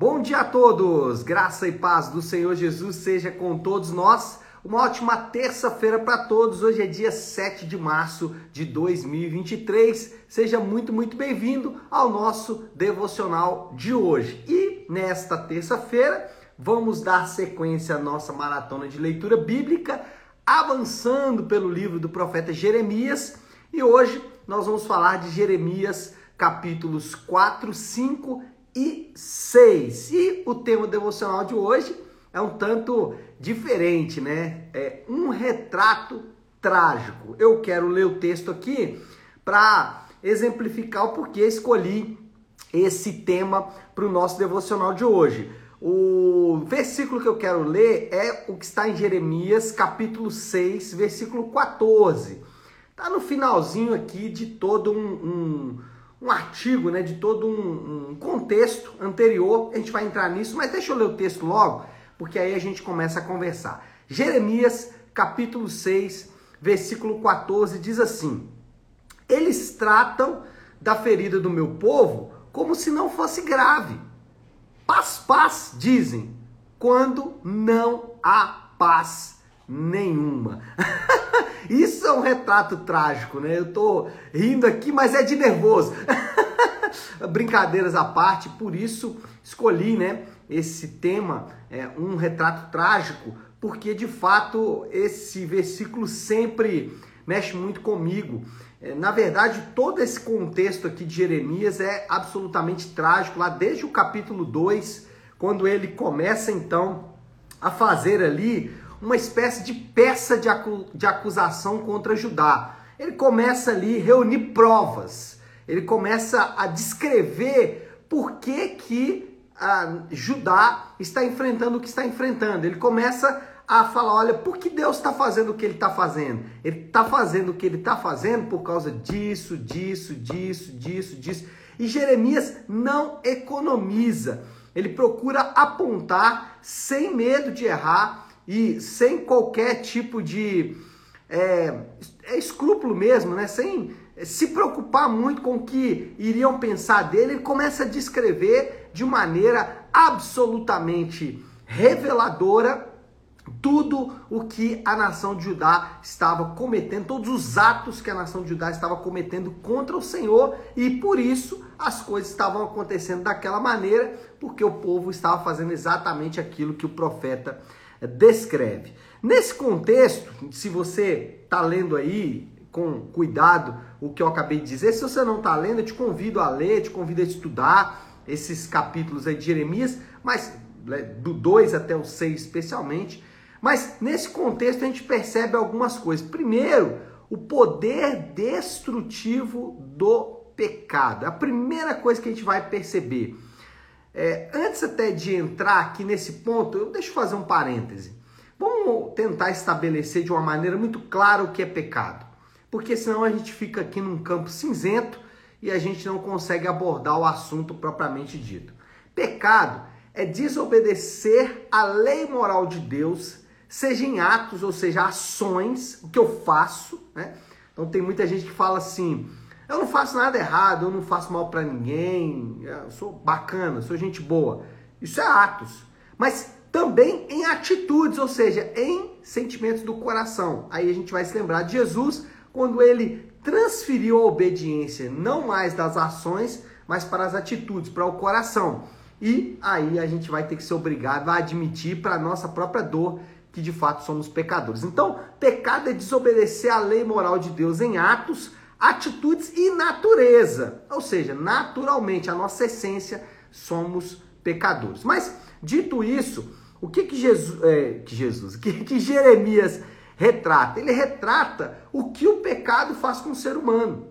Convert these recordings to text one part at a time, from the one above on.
Bom dia a todos! Graça e paz do Senhor Jesus seja com todos nós. Uma ótima terça-feira para todos. Hoje é dia 7 de março de 2023. Seja muito, muito bem-vindo ao nosso devocional de hoje. E nesta terça-feira, vamos dar sequência à nossa maratona de leitura bíblica, avançando pelo livro do profeta Jeremias. E hoje nós vamos falar de Jeremias capítulos 4, 5 e 6. E o tema devocional de hoje é um tanto diferente, né? É um retrato trágico. Eu quero ler o texto aqui para exemplificar o porquê escolhi esse tema para o nosso devocional de hoje. O versículo que eu quero ler é o que está em Jeremias, capítulo 6, versículo 14. Está no finalzinho aqui de todo um, um um artigo, né, de todo um, um, contexto anterior. A gente vai entrar nisso, mas deixa eu ler o texto logo, porque aí a gente começa a conversar. Jeremias, capítulo 6, versículo 14, diz assim: Eles tratam da ferida do meu povo como se não fosse grave. Paz, paz, dizem, quando não há paz nenhuma. Isso é um retrato trágico, né? Eu tô rindo aqui, mas é de nervoso. Brincadeiras à parte, por isso escolhi, né, esse tema, é, um retrato trágico, porque de fato esse versículo sempre mexe muito comigo. É, na verdade, todo esse contexto aqui de Jeremias é absolutamente trágico, lá desde o capítulo 2, quando ele começa então a fazer ali uma espécie de peça de, acu de acusação contra Judá. Ele começa ali a reunir provas, ele começa a descrever por que, que a Judá está enfrentando o que está enfrentando. Ele começa a falar: olha, por que Deus está fazendo o que ele está fazendo? Ele está fazendo o que ele está fazendo por causa disso, disso, disso, disso, disso. E Jeremias não economiza. Ele procura apontar sem medo de errar e sem qualquer tipo de é, é escrúpulo mesmo, né? Sem se preocupar muito com o que iriam pensar dele, ele começa a descrever de maneira absolutamente reveladora tudo o que a nação de Judá estava cometendo, todos os atos que a nação de Judá estava cometendo contra o Senhor, e por isso as coisas estavam acontecendo daquela maneira, porque o povo estava fazendo exatamente aquilo que o profeta descreve. Nesse contexto, se você está lendo aí com cuidado o que eu acabei de dizer, se você não está lendo, eu te convido a ler, te convido a estudar esses capítulos aí de Jeremias, mas né, do 2 até o 6 especialmente. Mas nesse contexto a gente percebe algumas coisas. Primeiro, o poder destrutivo do pecado. A primeira coisa que a gente vai perceber é, antes até de entrar aqui nesse ponto, eu deixo fazer um parêntese. Vamos tentar estabelecer de uma maneira muito clara o que é pecado. Porque senão a gente fica aqui num campo cinzento e a gente não consegue abordar o assunto propriamente dito. Pecado é desobedecer a lei moral de Deus, seja em atos, ou seja, ações, o que eu faço, né? Então tem muita gente que fala assim: eu não faço nada errado, eu não faço mal para ninguém, eu sou bacana, sou gente boa. Isso é atos. Mas também em atitudes, ou seja, em sentimentos do coração. Aí a gente vai se lembrar de Jesus quando ele transferiu a obediência não mais das ações, mas para as atitudes, para o coração. E aí a gente vai ter que ser obrigado a admitir para a nossa própria dor que de fato somos pecadores. Então, pecado é desobedecer a lei moral de Deus em atos, atitudes e natureza. Ou seja, naturalmente, a nossa essência, somos pecadores. Mas, dito isso, o que que Jesus, é, que, Jesus, que, que Jeremias retrata? Ele retrata o que o pecado faz com o ser humano.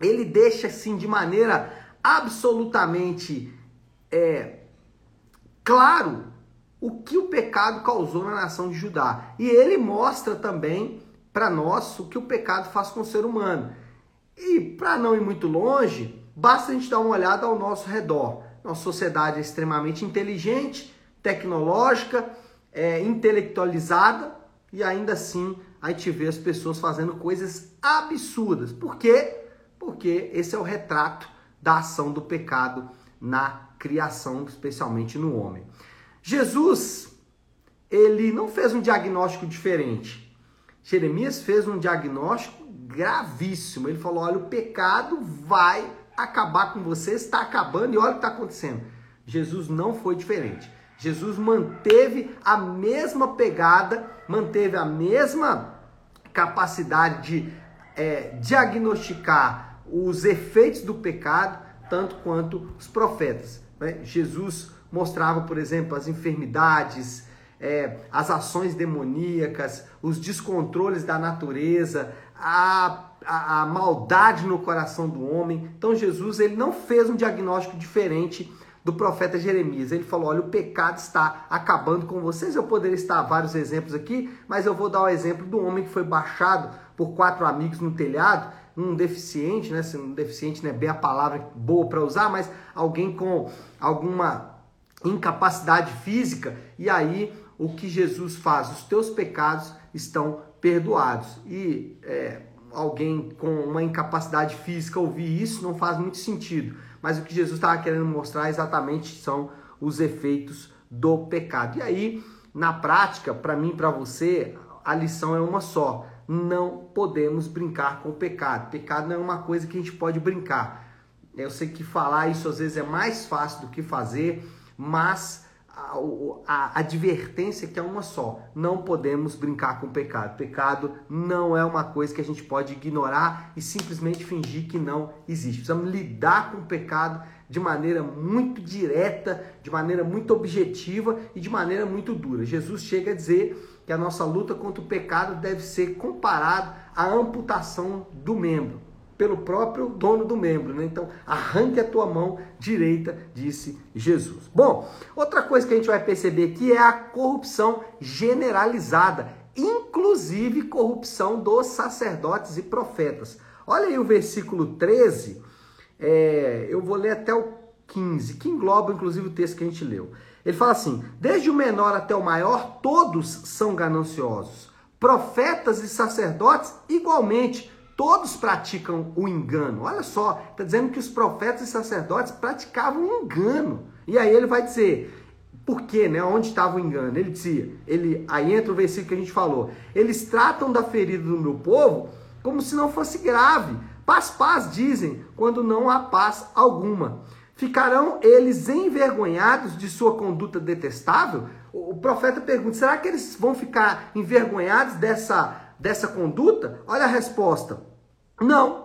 Ele deixa, assim, de maneira absolutamente é, claro o que o pecado causou na nação de Judá. E ele mostra também para nós o que o pecado faz com o ser humano. E para não ir muito longe, basta a gente dar uma olhada ao nosso redor. Nossa sociedade é extremamente inteligente, tecnológica, é, intelectualizada e ainda assim a gente vê as pessoas fazendo coisas absurdas. Por quê? Porque esse é o retrato da ação do pecado na criação, especialmente no homem. Jesus, ele não fez um diagnóstico diferente. Jeremias fez um diagnóstico gravíssimo. Ele falou: olha, o pecado vai acabar com você, está acabando e olha o que está acontecendo. Jesus não foi diferente. Jesus manteve a mesma pegada, manteve a mesma capacidade de é, diagnosticar os efeitos do pecado, tanto quanto os profetas. Né? Jesus mostrava, por exemplo, as enfermidades, é, as ações demoníacas, os descontroles da natureza, a, a, a, maldade no coração do homem. Então Jesus ele não fez um diagnóstico diferente do profeta Jeremias. Ele falou: olha, o pecado está acabando com vocês. Eu poderia estar vários exemplos aqui, mas eu vou dar o exemplo do homem que foi baixado por quatro amigos no telhado, um deficiente, né? Se um deficiente não é bem a palavra boa para usar, mas alguém com alguma incapacidade física, e aí o que Jesus faz? Os teus pecados estão perdoados. E é, alguém com uma incapacidade física ouvir isso não faz muito sentido. Mas o que Jesus estava querendo mostrar exatamente são os efeitos do pecado. E aí, na prática, para mim para você, a lição é uma só. Não podemos brincar com o pecado. Pecado não é uma coisa que a gente pode brincar. Eu sei que falar isso às vezes é mais fácil do que fazer, mas a, a, advertência que é uma só. Não podemos brincar com o pecado. Pecado não é uma coisa que a gente pode ignorar e simplesmente fingir que não existe. Precisamos lidar com o pecado de maneira muito direta, de maneira muito objetiva e de maneira muito dura. Jesus chega a dizer que a nossa luta contra o pecado deve ser comparado à amputação do membro pelo próprio dono do membro, né? Então, arranque a tua mão direita, disse Jesus. Bom, outra coisa que a gente vai perceber aqui é a corrupção generalizada, inclusive corrupção dos sacerdotes e profetas. Olha aí o versículo 13, é, eu vou ler até o 15, que engloba inclusive o texto que a gente leu. Ele fala assim: desde o menor até o maior, todos são gananciosos. Profetas e sacerdotes, igualmente Todos praticam o engano. Olha só, está dizendo que os profetas e sacerdotes praticavam engano. E aí ele vai dizer, por quê, né? Onde estava o engano? Ele dizia, ele, aí entra o versículo que a gente falou. Eles tratam da ferida do meu povo como se não fosse grave. Paz, paz, dizem, quando não há paz alguma. Ficarão eles envergonhados de sua conduta detestável? O profeta pergunta: será que eles vão ficar envergonhados dessa dessa conduta? Olha a resposta: não.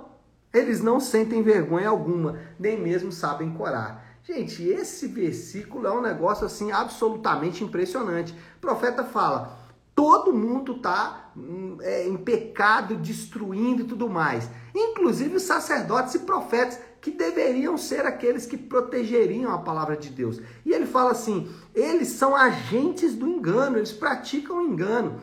Eles não sentem vergonha alguma, nem mesmo sabem corar. Gente, esse versículo é um negócio assim absolutamente impressionante. O profeta fala: todo mundo está hum, é, em pecado, destruindo e tudo mais. Inclusive os sacerdotes e profetas, que deveriam ser aqueles que protegeriam a palavra de Deus. E ele fala assim: eles são agentes do engano, eles praticam o engano.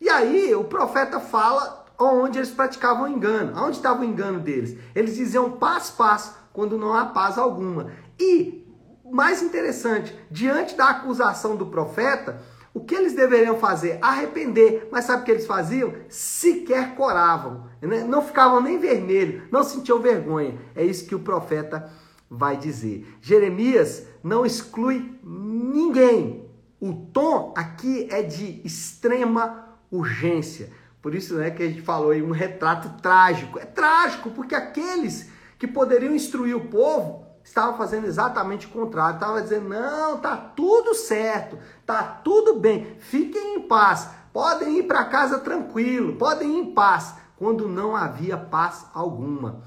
E aí o profeta fala onde eles praticavam engano. Onde estava o engano deles? Eles diziam paz, paz, quando não há paz alguma. E, mais interessante, diante da acusação do profeta, o que eles deveriam fazer? Arrepender. Mas sabe o que eles faziam? Sequer coravam. Né? Não ficavam nem vermelhos, não sentiam vergonha. É isso que o profeta vai dizer. Jeremias não exclui ninguém. O tom aqui é de extrema urgência. Por isso né, que a gente falou aí um retrato trágico. É trágico porque aqueles que poderiam instruir o povo estavam fazendo exatamente o contrário. Estavam dizendo: não, tá tudo certo, tá tudo bem, fiquem em paz, podem ir para casa tranquilo, podem ir em paz, quando não havia paz alguma.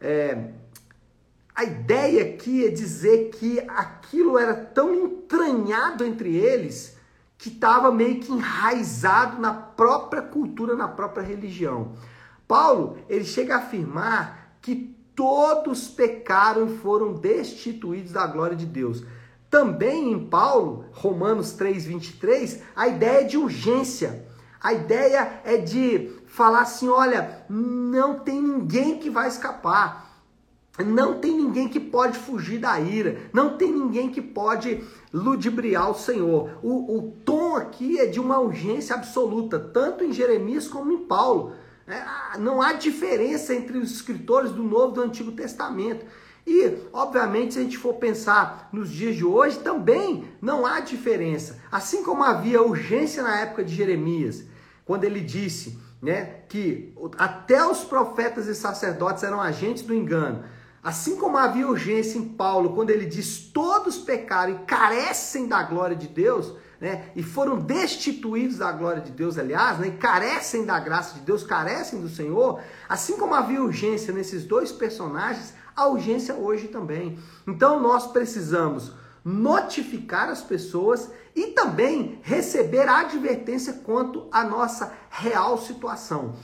É, a ideia aqui é dizer que aquilo era tão entranhado entre eles que estava meio que enraizado na própria cultura, na própria religião. Paulo, ele chega a afirmar que todos pecaram e foram destituídos da glória de Deus. Também em Paulo, Romanos 3:23, a ideia é de urgência. A ideia é de falar assim, olha, não tem ninguém que vai escapar. Não tem ninguém que pode fugir da ira, não tem ninguém que pode ludibriar o Senhor. O, o tom aqui é de uma urgência absoluta, tanto em Jeremias como em Paulo. É, não há diferença entre os escritores do Novo e do Antigo Testamento. E, obviamente, se a gente for pensar nos dias de hoje, também não há diferença. Assim como havia urgência na época de Jeremias, quando ele disse né, que até os profetas e sacerdotes eram agentes do engano. Assim como havia urgência em Paulo, quando ele diz todos pecaram e carecem da glória de Deus, né, e foram destituídos da glória de Deus, aliás, né, e carecem da graça de Deus, carecem do Senhor, assim como havia urgência nesses dois personagens, a urgência hoje também. Então nós precisamos notificar as pessoas e também receber a advertência quanto à nossa real situação.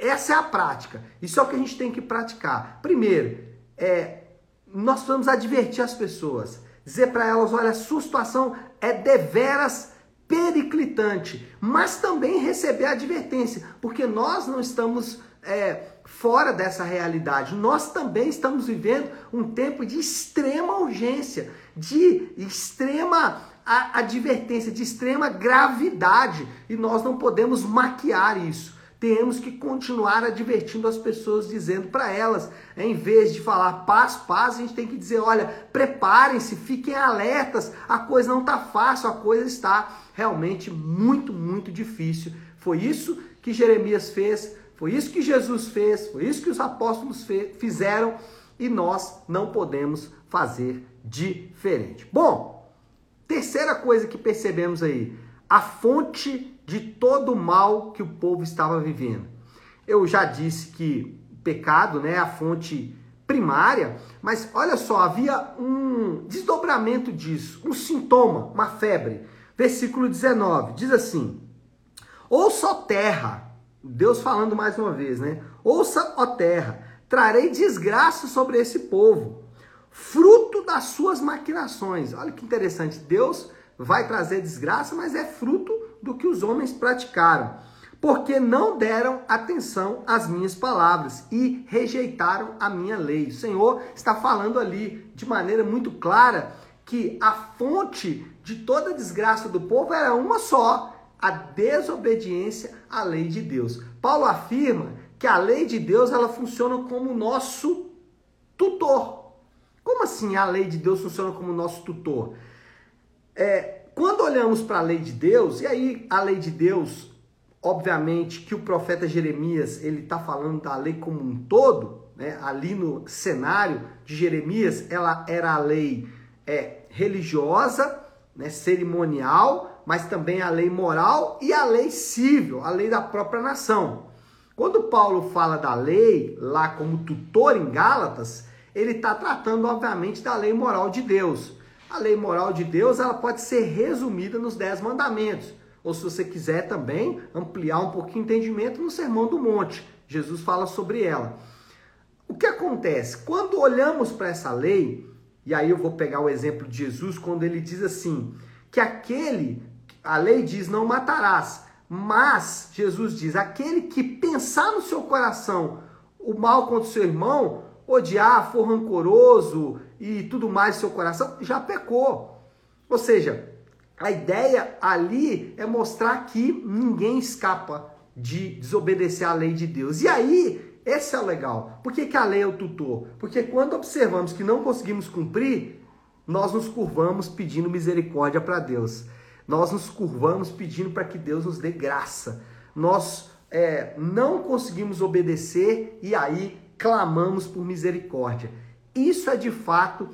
Essa é a prática. Isso é o que a gente tem que praticar. Primeiro, é, nós vamos advertir as pessoas, dizer para elas: olha, a sua situação é deveras periclitante, mas também receber a advertência, porque nós não estamos é, fora dessa realidade. Nós também estamos vivendo um tempo de extrema urgência, de extrema advertência, de extrema gravidade, e nós não podemos maquiar isso temos que continuar advertindo as pessoas, dizendo para elas, em vez de falar paz, paz, a gente tem que dizer: olha, preparem-se, fiquem alertas, a coisa não está fácil, a coisa está realmente muito, muito difícil. Foi isso que Jeremias fez, foi isso que Jesus fez, foi isso que os apóstolos fizeram e nós não podemos fazer diferente. Bom, terceira coisa que percebemos aí, a fonte de todo o mal que o povo estava vivendo. Eu já disse que pecado né, é a fonte primária, mas olha só, havia um desdobramento disso, um sintoma, uma febre. Versículo 19 diz assim: Ouça, ó terra, Deus falando mais uma vez, né? Ouça, ó terra, trarei desgraça sobre esse povo, fruto das suas maquinações. Olha que interessante, Deus vai trazer desgraça, mas é fruto do que os homens praticaram, porque não deram atenção às minhas palavras e rejeitaram a minha lei. O Senhor está falando ali de maneira muito clara que a fonte de toda a desgraça do povo era uma só: a desobediência à lei de Deus. Paulo afirma que a lei de Deus ela funciona como nosso tutor. Como assim a lei de Deus funciona como nosso tutor? É, quando olhamos para a lei de Deus, e aí a lei de Deus, obviamente que o profeta Jeremias ele está falando da lei como um todo, né? ali no cenário de Jeremias, ela era a lei é, religiosa, né? cerimonial, mas também a lei moral e a lei civil, a lei da própria nação. Quando Paulo fala da lei, lá como tutor em Gálatas, ele está tratando, obviamente, da lei moral de Deus. A lei moral de Deus ela pode ser resumida nos Dez Mandamentos. Ou se você quiser também ampliar um pouquinho o entendimento no Sermão do Monte. Jesus fala sobre ela. O que acontece? Quando olhamos para essa lei, e aí eu vou pegar o exemplo de Jesus, quando ele diz assim: que aquele, a lei diz não matarás, mas Jesus diz: aquele que pensar no seu coração o mal contra o seu irmão, odiar, for rancoroso e tudo mais seu coração, já pecou. Ou seja, a ideia ali é mostrar que ninguém escapa de desobedecer à lei de Deus. E aí, esse é o legal. Por que, que a lei é o tutor? Porque quando observamos que não conseguimos cumprir, nós nos curvamos pedindo misericórdia para Deus. Nós nos curvamos pedindo para que Deus nos dê graça. Nós é, não conseguimos obedecer e aí clamamos por misericórdia. Isso é de fato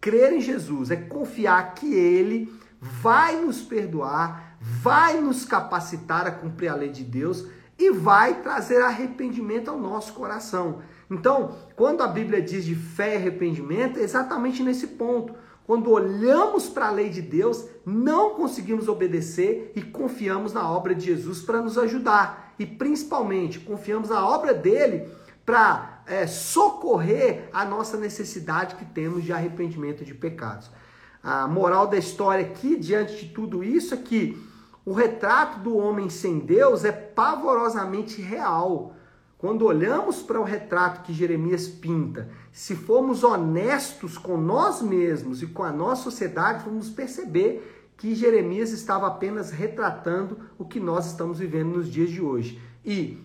crer em Jesus, é confiar que Ele vai nos perdoar, vai nos capacitar a cumprir a lei de Deus e vai trazer arrependimento ao nosso coração. Então, quando a Bíblia diz de fé e arrependimento, é exatamente nesse ponto. Quando olhamos para a lei de Deus, não conseguimos obedecer e confiamos na obra de Jesus para nos ajudar. E principalmente, confiamos na obra dele para é, socorrer a nossa necessidade que temos de arrependimento de pecados. A moral da história aqui, diante de tudo isso, é que o retrato do homem sem Deus é pavorosamente real. Quando olhamos para o retrato que Jeremias pinta, se formos honestos com nós mesmos e com a nossa sociedade, vamos perceber que Jeremias estava apenas retratando o que nós estamos vivendo nos dias de hoje. E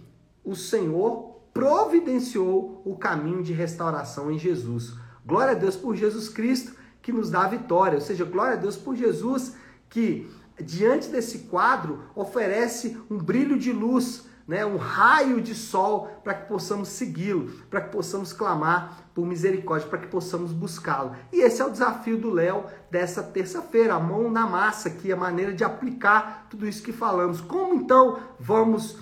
o Senhor providenciou o caminho de restauração em Jesus. Glória a Deus por Jesus Cristo que nos dá a vitória. Ou seja, glória a Deus por Jesus que diante desse quadro oferece um brilho de luz, né, um raio de sol para que possamos segui-lo, para que possamos clamar por misericórdia, para que possamos buscá-lo. E esse é o desafio do Léo dessa terça-feira, a mão na massa, que é a maneira de aplicar tudo isso que falamos. Como então vamos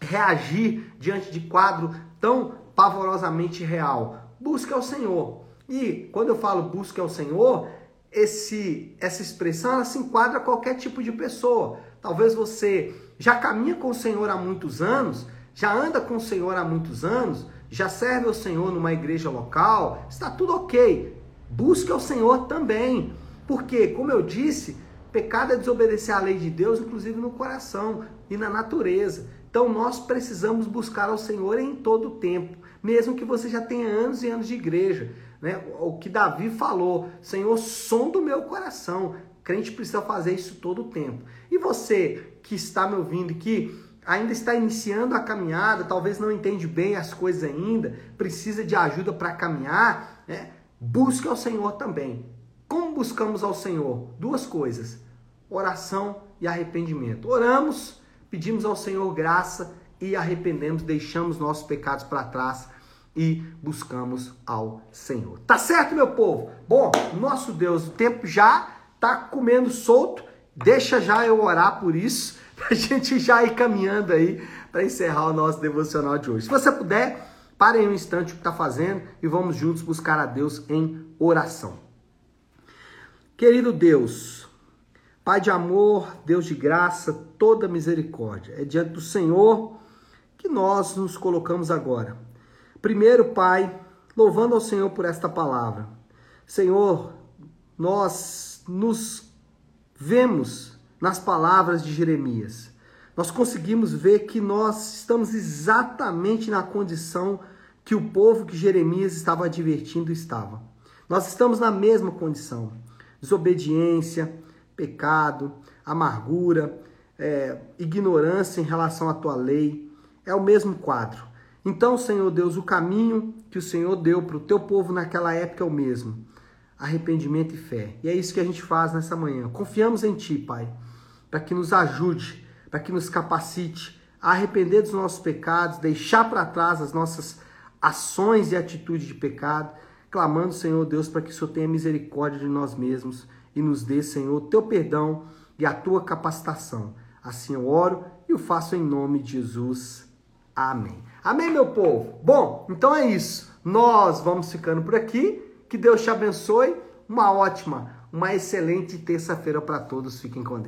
reagir diante de quadro tão pavorosamente real? Busca ao Senhor. E quando eu falo busca ao Senhor, esse, essa expressão ela se enquadra a qualquer tipo de pessoa. Talvez você já caminha com o Senhor há muitos anos, já anda com o Senhor há muitos anos, já serve ao Senhor numa igreja local, está tudo ok. Busque ao Senhor também. Porque, como eu disse, pecado é desobedecer à lei de Deus, inclusive no coração e na natureza. Então nós precisamos buscar ao Senhor em todo o tempo, mesmo que você já tenha anos e anos de igreja. Né? O que Davi falou, Senhor, som do meu coração. Crente precisa fazer isso todo o tempo. E você que está me ouvindo, que ainda está iniciando a caminhada, talvez não entende bem as coisas ainda, precisa de ajuda para caminhar, né? busque ao Senhor também. Como buscamos ao Senhor? Duas coisas: oração e arrependimento. Oramos, pedimos ao Senhor graça e arrependemos, deixamos nossos pecados para trás e buscamos ao Senhor. Tá certo, meu povo? Bom, nosso Deus, o tempo já tá comendo solto. Deixa já eu orar por isso, pra gente já ir caminhando aí para encerrar o nosso devocional de hoje. Se você puder, pare aí um instante o que está fazendo e vamos juntos buscar a Deus em oração. Querido Deus, Pai de amor, Deus de graça, toda misericórdia, é diante do Senhor que nós nos colocamos agora Primeiro, Pai, louvando ao Senhor por esta palavra. Senhor, nós nos vemos nas palavras de Jeremias. Nós conseguimos ver que nós estamos exatamente na condição que o povo que Jeremias estava advertindo estava. Nós estamos na mesma condição: desobediência, pecado, amargura, é, ignorância em relação à tua lei. É o mesmo quadro. Então, Senhor Deus, o caminho que o Senhor deu para o teu povo naquela época é o mesmo: arrependimento e fé. E é isso que a gente faz nessa manhã. Confiamos em Ti, Pai, para que nos ajude, para que nos capacite a arrepender dos nossos pecados, deixar para trás as nossas ações e atitudes de pecado, clamando, Senhor Deus, para que o Senhor tenha misericórdia de nós mesmos e nos dê, Senhor, o teu perdão e a tua capacitação. Assim eu oro e o faço em nome de Jesus. Amém. Amém, meu povo? Bom, então é isso. Nós vamos ficando por aqui. Que Deus te abençoe. Uma ótima, uma excelente terça-feira para todos. Fiquem com Deus.